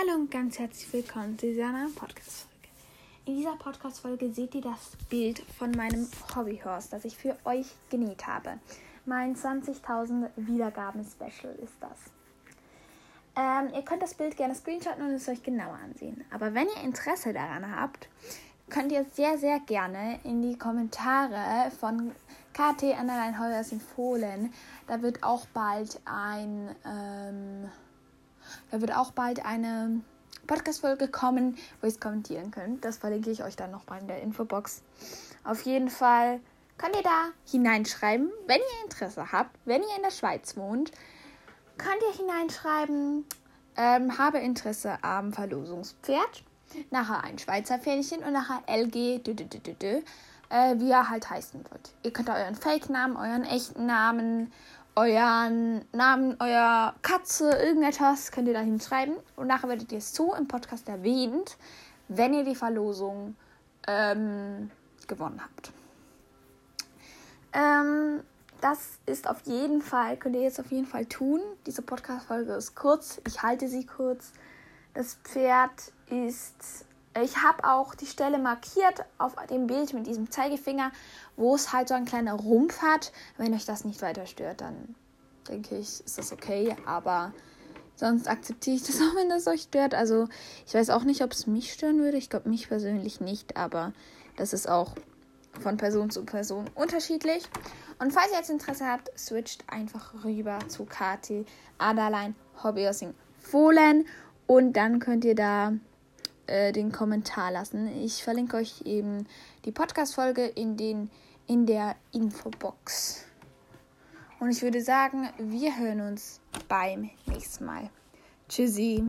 Hallo und ganz herzlich willkommen zu dieser neuen Podcast-Folge. In dieser Podcast-Folge seht ihr das Bild von meinem Hobbyhorse, das ich für euch genäht habe. Mein 20.000 Wiedergaben-Special ist das. Ähm, ihr könnt das Bild gerne screenshotten und es euch genauer ansehen. Aber wenn ihr Interesse daran habt, könnt ihr sehr, sehr gerne in die Kommentare von KT Annaline Heuers empfohlen. Da wird auch bald ein... Ähm, da wird auch bald eine Podcast-Folge kommen, wo ihr es kommentieren könnt. Das verlinke ich euch dann nochmal in der Infobox. Auf jeden Fall könnt ihr da hineinschreiben, wenn ihr Interesse habt, wenn ihr in der Schweiz wohnt, könnt ihr hineinschreiben, ähm, habe Interesse am Verlosungspferd. Nachher ein Schweizer Pferdchen und nachher LG, dü, dü, dü, äh, wie er halt heißen wird. Ihr könnt euren Fake-Namen, euren echten Namen euren Namen, euer Katze, irgendetwas könnt ihr da hinschreiben. Und nachher werdet ihr es so im Podcast erwähnt, wenn ihr die Verlosung ähm, gewonnen habt. Ähm, das ist auf jeden Fall, könnt ihr jetzt auf jeden Fall tun. Diese Podcast-Folge ist kurz. Ich halte sie kurz. Das Pferd ist. Ich habe auch die Stelle markiert auf dem Bild mit diesem Zeigefinger, wo es halt so ein kleiner Rumpf hat. Wenn euch das nicht weiter stört, dann denke ich, ist das okay. Aber sonst akzeptiere ich das auch, wenn das euch stört. Also ich weiß auch nicht, ob es mich stören würde. Ich glaube mich persönlich nicht, aber das ist auch von Person zu Person unterschiedlich. Und falls ihr jetzt Interesse habt, switcht einfach rüber zu KT Adaline Hobbyhorsing Fohlen und dann könnt ihr da äh, den Kommentar lassen. Ich verlinke euch eben die Podcast-Folge in, in der Infobox. Und ich würde sagen, wir hören uns beim nächsten Mal. Tschüssi.